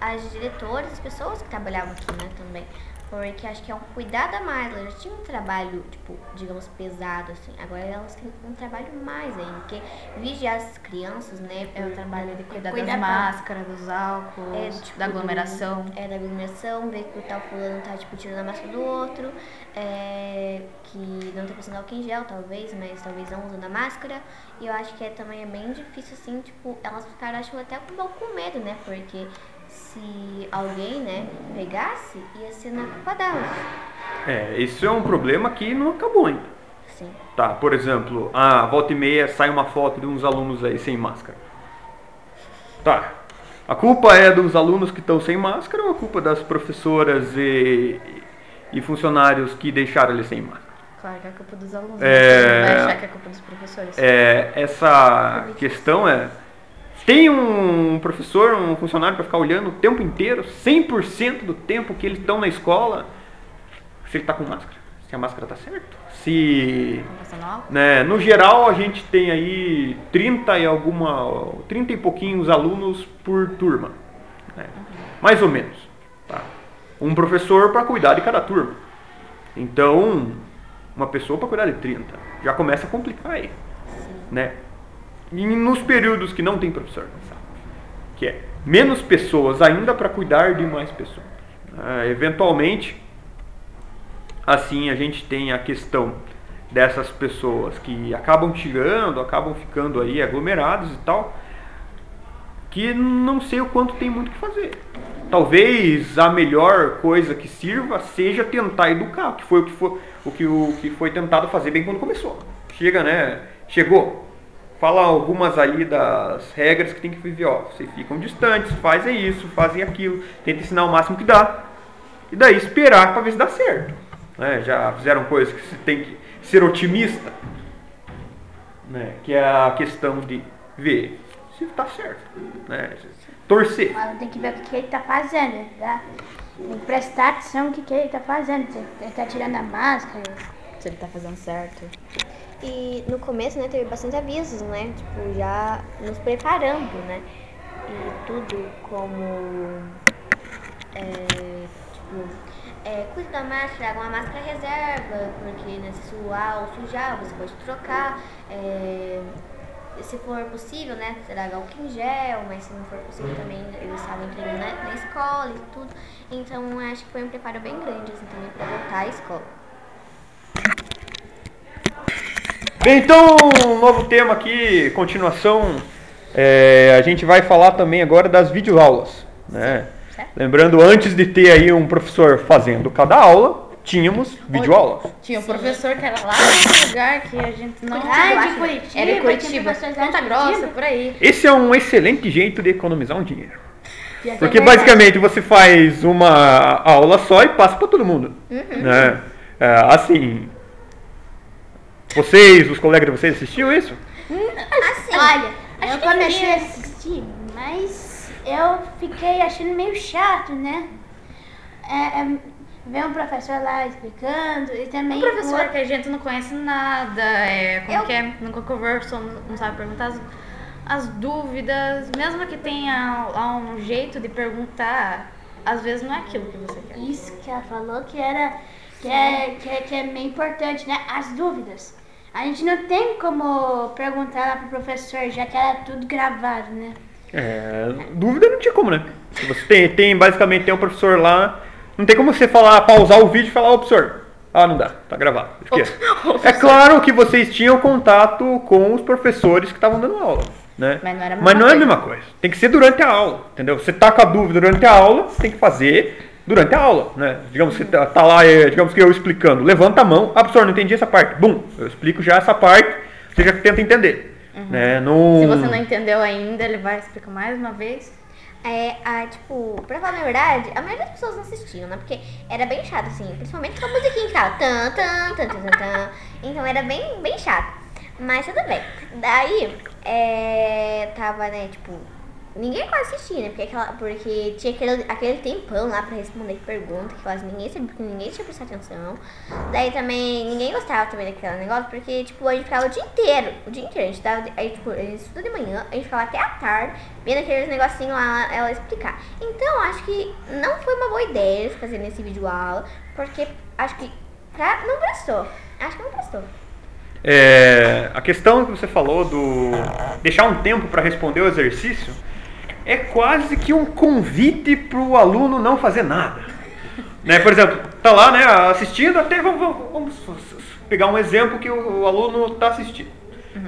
as diretoras, as pessoas que trabalhavam aqui, né, também. Porque acho que é um cuidado a mais. Elas já tinham um trabalho, tipo, digamos, pesado, assim. Agora elas têm um trabalho mais ainda. Porque vigiar as crianças, né? é o trabalho de cuidar cuidar das máscaras, dos álcools, é, tipo, da do- aglomeração. é, da aglomeração, ver que o tal fulano tá, tipo, tirando a máscara do outro, é, que não tá passando álcool em gel, talvez, mas talvez não usando a máscara. E eu acho que é, também é bem difícil, assim, tipo, elas ficaram, acho, até um pouco com medo, né? Porque se alguém, né, pegasse, ia ser na culpa delas. É, isso é um problema que não acabou ainda. Sim. Tá, por exemplo, a volta e meia sai uma foto de uns alunos aí sem máscara. Tá. A culpa é dos alunos que estão sem máscara ou a culpa das professoras e, e funcionários que deixaram eles sem máscara? Claro que é culpa dos alunos. É. né? Não vai achar que é culpa dos professores. É, essa questão é. Tem um professor, um funcionário para ficar olhando o tempo inteiro, 100% do tempo que eles estão na escola, se ele está com máscara, se a máscara está certo, se né, no geral a gente tem aí 30 e alguma 30 e pouquinhos alunos por turma, né? mais ou menos, tá? Um professor para cuidar de cada turma. Então, uma pessoa para cuidar de 30 já começa a complicar aí, né? E nos períodos que não tem professor, sabe? que é menos pessoas ainda para cuidar de mais pessoas. né? eventualmente, assim a gente tem a questão dessas pessoas que acabam tirando, acabam ficando aí aglomerados e tal, que não sei o quanto tem muito o que fazer. Talvez a melhor coisa que sirva seja tentar educar, que foi o que foi, o que, o que foi tentado fazer bem quando começou. Chega, né? Chegou. Fala algumas ali das regras que tem que viver. Ó, vocês ficam distantes, fazem isso, fazem aquilo, tenta ensinar o máximo que dá. E daí esperar para ver se dá certo. né? Já fizeram coisas que você tem que ser otimista, né? que é a questão de ver se está certo. Né? Torcer. Mas tem que ver o que ele tá fazendo, tá? Tem que prestar atenção no que, que ele tá fazendo. Se ele tá tirando a máscara. Se ele tá fazendo certo. E no começo, né, teve bastante avisos, né? Tipo, já nos preparando, né? E tudo como. É, tipo, é, cuide da máscara, traga uma máscara reserva, porque né, se suar ou sujar, você pode trocar. É, se for possível, né, traga álcool em gel, mas se não for possível também, eles estavam entregando na, na escola e tudo. Então, acho que foi um preparo bem grande, assim, também pra voltar à escola. Bem, então, um novo tema aqui, continuação. é, a gente vai falar também agora das videoaulas. Né? Certo. Lembrando, antes de ter aí um professor fazendo cada aula, tínhamos videoaulas. Tinha um professor que era lá no lugar que a gente não. Ah, de. Curitiba, Era tinha Curitiba. de Ponta Grossa, por aí. Esse é um excelente jeito de economizar um dinheiro. Porque é verdade. basicamente você faz uma aula só e passa para todo mundo. Né? É, assim. Vocês, os colegas de vocês assistiam isso? Assim, Olha, Acho eu que comecei a assistir, mas eu fiquei achando meio chato, né? É, é, ver um professor lá explicando e também. Um professor que a gente não conhece nada, é, como Eu- que é, nunca conversou, não não sabe perguntar as, as dúvidas, mesmo que tenha lá um jeito de perguntar, às vezes não é aquilo que você quer. Isso que ela falou que era que é, que é, que é meio importante, né? As dúvidas. A gente não tem como perguntar lá pro professor, já que era tudo gravado, né? É, dúvida não tinha como, né? Se Você tem, tem basicamente tem um professor lá, não tem como você falar, pausar o vídeo e falar, ô professor, ah, não dá, tá gravado. Esqueça. (laughs) É claro que vocês tinham contato com os professores que estavam dando aula, né? Mas não era a Mas mesma não é a coisa. mesma coisa. Tem que ser durante a aula, entendeu? Você tá com a dúvida durante a aula, você tem que fazer durante a aula, né? Digamos que tá, tá lá, é, digamos que eu explicando, levanta a mão, ah, professor, não entendi essa parte. Bum, eu explico já essa parte, você já tenta entender. Né? Não... Uhum. Se você não entendeu ainda, ele vai explicar mais uma vez. É, a, tipo, pra falar a verdade, a maioria das pessoas não assistiam, né? Porque era bem chato, assim, principalmente com a musiquinha que tan, tan, tan, tan, tan, tan. Então era bem, bem chato. Mas tudo bem. Daí, é, tava, né, tipo, ninguém quase assistia, né? Porque, aquela, porque tinha aquele, aquele tempão lá pra responder pergunta que quase ninguém sabia, porque ninguém tinha prestado atenção. Daí também, ninguém gostava também daquele negócio, porque, tipo, a gente ficava o dia inteiro, o dia inteiro. A gente tava, tipo, a gente estuda de manhã, a gente ficava até a tarde, vendo aqueles negocinhos lá, ela explicar. Então, acho que não foi uma boa ideia eles fazerem esse vídeo aula, porque acho que pra, não prestou. Acho que não prestou. É, a questão que você falou do deixar um tempo para responder o exercício é quase que um convite para o aluno não fazer nada. Né? Por exemplo, tá lá né, assistindo, até vamos, vamos- pegar um exemplo que o, o aluno está assistindo.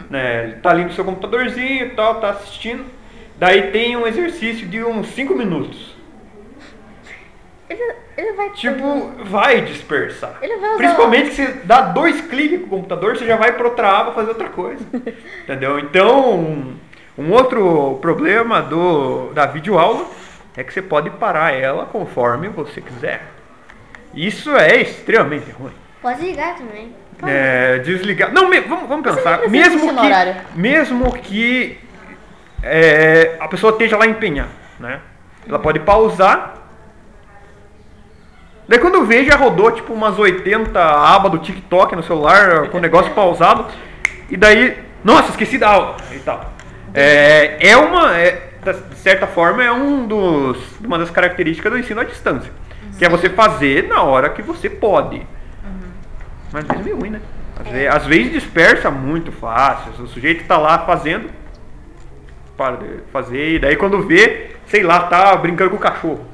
Né, ele tá ali no seu computadorzinho e tal, tá assistindo. Daí tem um exercício de uns 5 minutos. Ele, ele vai Tipo, vai dispersar. Vai Principalmente que você dá dois cliques com o computador, você já vai para outra aba fazer outra coisa. (laughs) Entendeu? Então, um, outro problema do, da videoaula é que você pode parar ela conforme você quiser. Isso é extremamente ruim. Pode ligar também. É, desligar. Não, me- vamos, vamos pensar. Mesmo que, mesmo que é, a pessoa esteja lá empenhada, né? Ela pode pausar. Daí quando eu vejo, já rodou tipo umas 80 abas do TikTok no celular com o negócio pausado. E daí, nossa, esqueci da aula e tal. É, é uma, é, de certa forma, é um dos, uma das características do ensino à distância. Que é você fazer na hora que você pode. Mas às vezes é meio ruim, né? Às, É. vezes, às vezes dispersa muito fácil. O sujeito tá lá fazendo, para fazer, e daí quando vê, sei lá, tá brincando com o cachorro.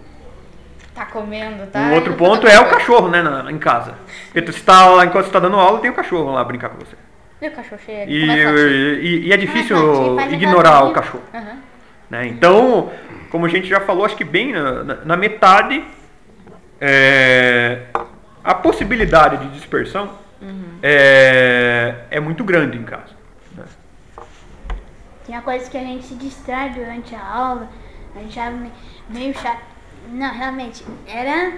Tá comendo, tá? Um outro indo ponto é o cachorro, né, na, em casa. Porque tu está lá, enquanto você tá dando aula, tem o cachorro lá brincar com você. E o cachorro chega. E, a e, e é difícil latir, faz ignorar o cachorro. Aham. né? Então, como a gente já falou, acho que bem na, na- na metade, é, a possibilidade de dispersão é, é muito grande em casa. né? Tinha coisas que a gente se distrai durante a aula, a gente me- meio chato. Não, realmente, era,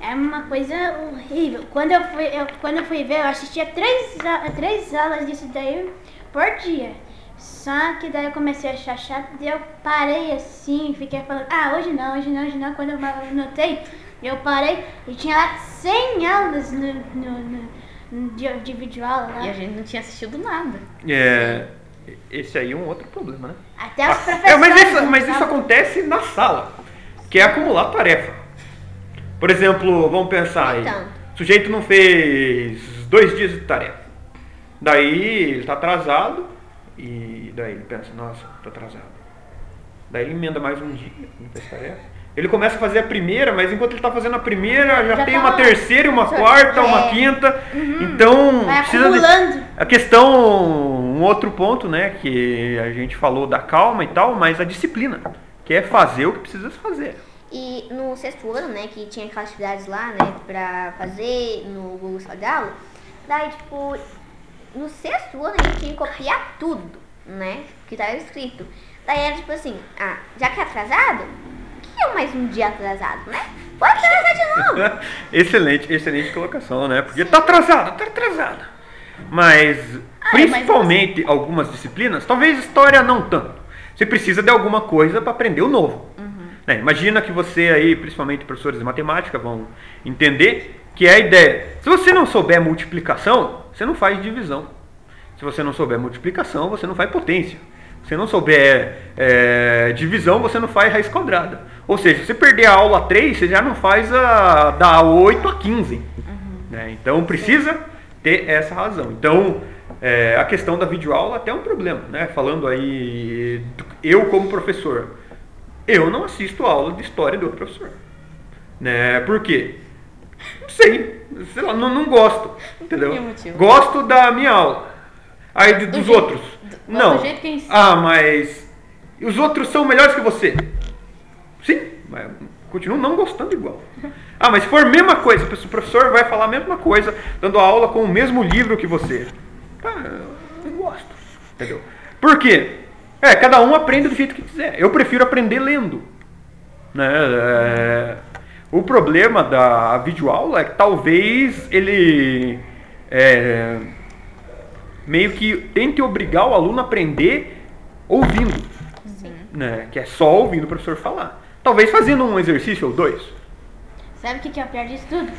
era uma coisa horrível. Quando eu fui, eu, quando eu fui ver, eu assistia três, a- três aulas disso daí por dia. Só que daí eu comecei a achar chato, daí eu parei assim, fiquei falando, ah, hoje não, hoje não, hoje não. Quando eu notei, eu parei e tinha lá 100 aulas no, no, no- no- de, de videoaula lá. E a gente não tinha assistido nada. É, esse aí é um outro problema, né? Até os Ah, professores. é, mas isso, mas não isso acontece na sala, que é acumular tarefa. Por exemplo, vamos pensar aí. Então. O sujeito não fez dois dias de tarefa. Daí ele está atrasado e daí ele pensa, nossa, tô atrasado. Daí ele emenda mais um dia, não fez tarefa. Ele começa a fazer a primeira, mas enquanto ele está fazendo a primeira, já, Já tem tá uma lá. terceira, uma Já- quarta, uma é. quinta. Então, Vai precisa de- a questão, um outro ponto, né, que a gente falou da calma e tal, mas a disciplina, que é fazer o que precisa fazer. E no sexto ano, né, que tinha aquelas atividades lá, né, pra fazer no Google Aula, daí, tipo, no sexto ano a gente tinha que copiar tudo, né, que tava escrito. Daí era tipo assim, ah, já que é atrasado, o que é mais um dia atrasado, né? Pode atrasar de novo. (laughs) excelente, excelente colocação, né? Porque tá atrasado, tá atrasado. Mas, Ai, mas principalmente algumas disciplinas, talvez história não tanto. Você precisa de alguma coisa para aprender o novo. Né? Imagina que você aí, principalmente professores de matemática, vão entender que é a ideia. Se você não souber multiplicação, você não faz divisão. Se você não souber multiplicação, você não faz potência. Se você não souber é, divisão, você não faz raiz quadrada. Ou seja, se você perder a aula 3, você já não faz a da 8 a 15. né? Então precisa ter essa razão. Então, é, a questão da videoaula até é um problema, né? Falando aí, eu como professor, eu não assisto aula de história do outro professor. Né? Por quê? Não sei, sei lá, não, não gosto, entendeu? Gosto da minha aula. Aí de- dos outros. do- não. do jeito que. Ah, mas os outros são melhores que você? Sim, mas continuo não gostando igual. Ah, mas se for a mesma coisa, o professor vai falar a mesma coisa, dando aula com o mesmo livro que você. Tá, eu gosto. Entendeu? Por quê? É, cada um aprende do jeito que quiser. Eu prefiro aprender lendo. Né? É, o problema da videoaula é que talvez ele é, meio que tente obrigar o aluno a aprender ouvindo. Né? Que é só ouvindo o professor falar. Talvez fazendo um exercício ou dois. Sabe o que, é o pior disso tudo?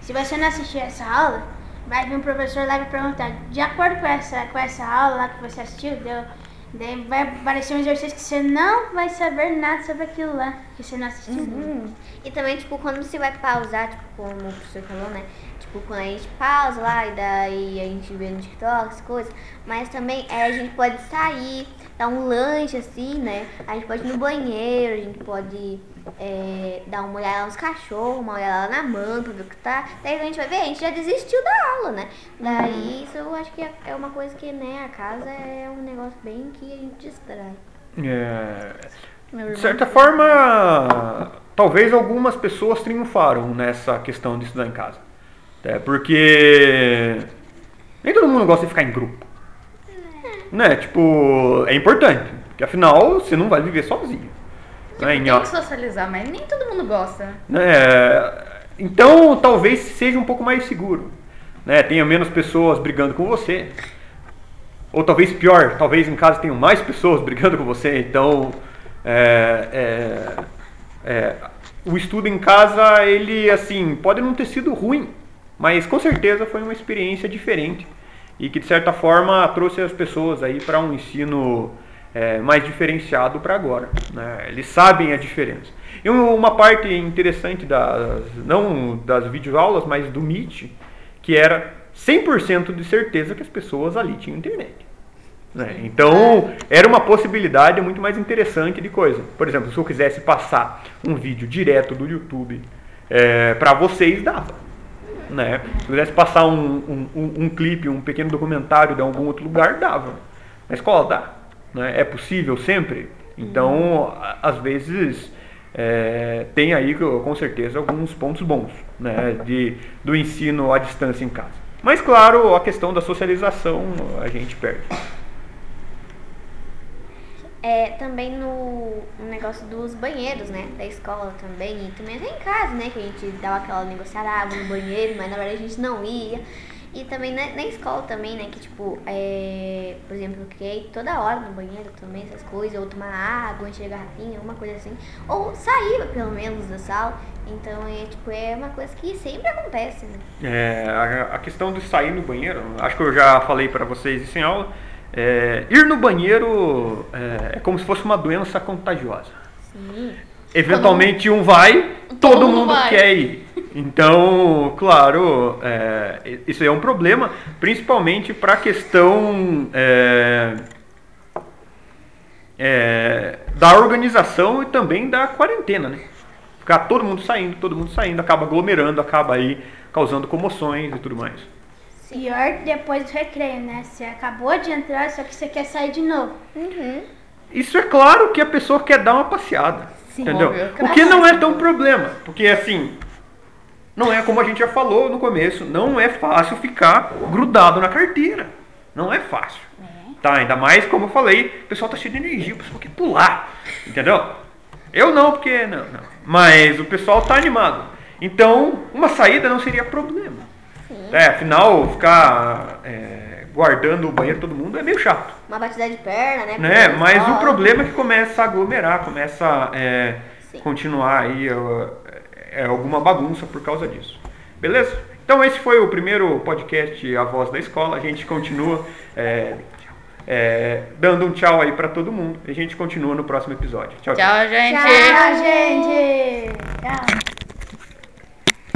Se você não assistir essa aula, vai vir um professor lá e vai perguntar, de acordo com essa, com essa aula lá que você assistiu, deu, daí vai aparecer um exercício que você não vai saber nada sobre aquilo lá, que você não assistiu. Hum. E também, tipo, quando você vai pausar, tipo, como o professor falou, né? Tipo, quando a gente pausa lá e daí a gente vê no TikTok, as coisas. Mas também é, a gente pode sair, dar um lanche assim, né? A gente pode ir no banheiro, a gente pode é, dar uma olhada nos cachorros, uma olhada lá na mão pra ver o que tá. Daí a gente vai ver, a gente já desistiu da aula, né? Daí isso eu acho que é é uma coisa que, né, a casa é um negócio bem que a gente distrai. É, De certa forma, talvez algumas pessoas triunfaram nessa questão de estudar em casa. É, porque nem todo mundo gosta de ficar em grupo. Né? Tipo, é importante. Porque afinal, você não vai viver sozinho. Em Tem que socializar, mas nem todo mundo gosta. né? Então, talvez seja um pouco mais seguro. Né? Tenha menos pessoas brigando com você. Ou talvez pior, talvez em casa tenham mais pessoas (laughs) brigando com você. Então, é, é, é, o estudo em casa, ele, assim, pode não ter sido ruim. Mas com certeza foi uma experiência diferente. E que, de certa forma, trouxe as pessoas aí para um ensino é, mais diferenciado para agora. Né? Eles sabem a diferença. E um- uma parte interessante das, não das videoaulas, mas do Meet, que era 100% de certeza que as pessoas ali tinham internet. né? Então, era uma possibilidade muito mais interessante de coisa. Por exemplo, se eu quisesse passar um vídeo direto do YouTube para vocês, dava. Né? Se eu quisesse passar um, um, um, um clipe, um pequeno documentário de algum outro lugar, dava. Na escola dá. Né? É possível sempre? Então, às vezes, é, tem aí com certeza alguns pontos bons né? de, do ensino à distância em casa. Mas, claro, a questão da socialização a gente perde. É, também no, no negócio dos banheiros, né? Da escola também. E também até em casa, né? Que a gente dava aquela negociada, ah, vou no banheiro, mas na verdade a gente não ia. E também na, na escola também, né? Que tipo, é, por exemplo, eu criei toda hora no banheiro também, essas coisas, ou tomar água, encher garrafinha, alguma coisa assim. Ou sair pelo menos da sala. Então é tipo, é uma coisa que sempre acontece, né? É, a, a questão de sair no banheiro, acho que eu já falei para vocês isso em aula. é, ir no banheiro é, é como se fosse uma doença contagiosa. Sim. Eventualmente um vai, todo, todo mundo mundo vai. quer ir. Então, claro, é, isso é um problema, principalmente para a questão é, é, da organização e também da quarentena, né? Ficar todo mundo saindo, todo mundo saindo, acaba aglomerando, acaba aí causando comoções e tudo mais. Pior depois do recreio, né? Você acabou de entrar, só que você quer sair de novo. Uhum. Isso é claro que a pessoa quer dar uma passeada. Sim, entendeu? óbvio. O que não é tão problema. Porque assim, não é como a gente já falou no começo, não é fácil ficar grudado na carteira. Não é fácil. Tá, ainda mais como eu falei, o pessoal tá cheio de energia, o pessoal quer pular. Entendeu? Eu não, porque não, não. Mas o pessoal tá animado. Então, uma saída não seria problema. É, afinal, ficar é, guardando o banheiro todo mundo é meio chato. Uma batida de perna, né? Né? Mas o problema é que começa a aglomerar, começa a é, Sim. continuar aí ó, é, alguma bagunça por causa disso. Beleza? Então esse foi o primeiro podcast A Voz da Escola. A gente continua é, é, dando um tchau aí pra todo mundo. A gente continua no próximo episódio. Tchau, tchau. Tchau, gente. Tchau, gente!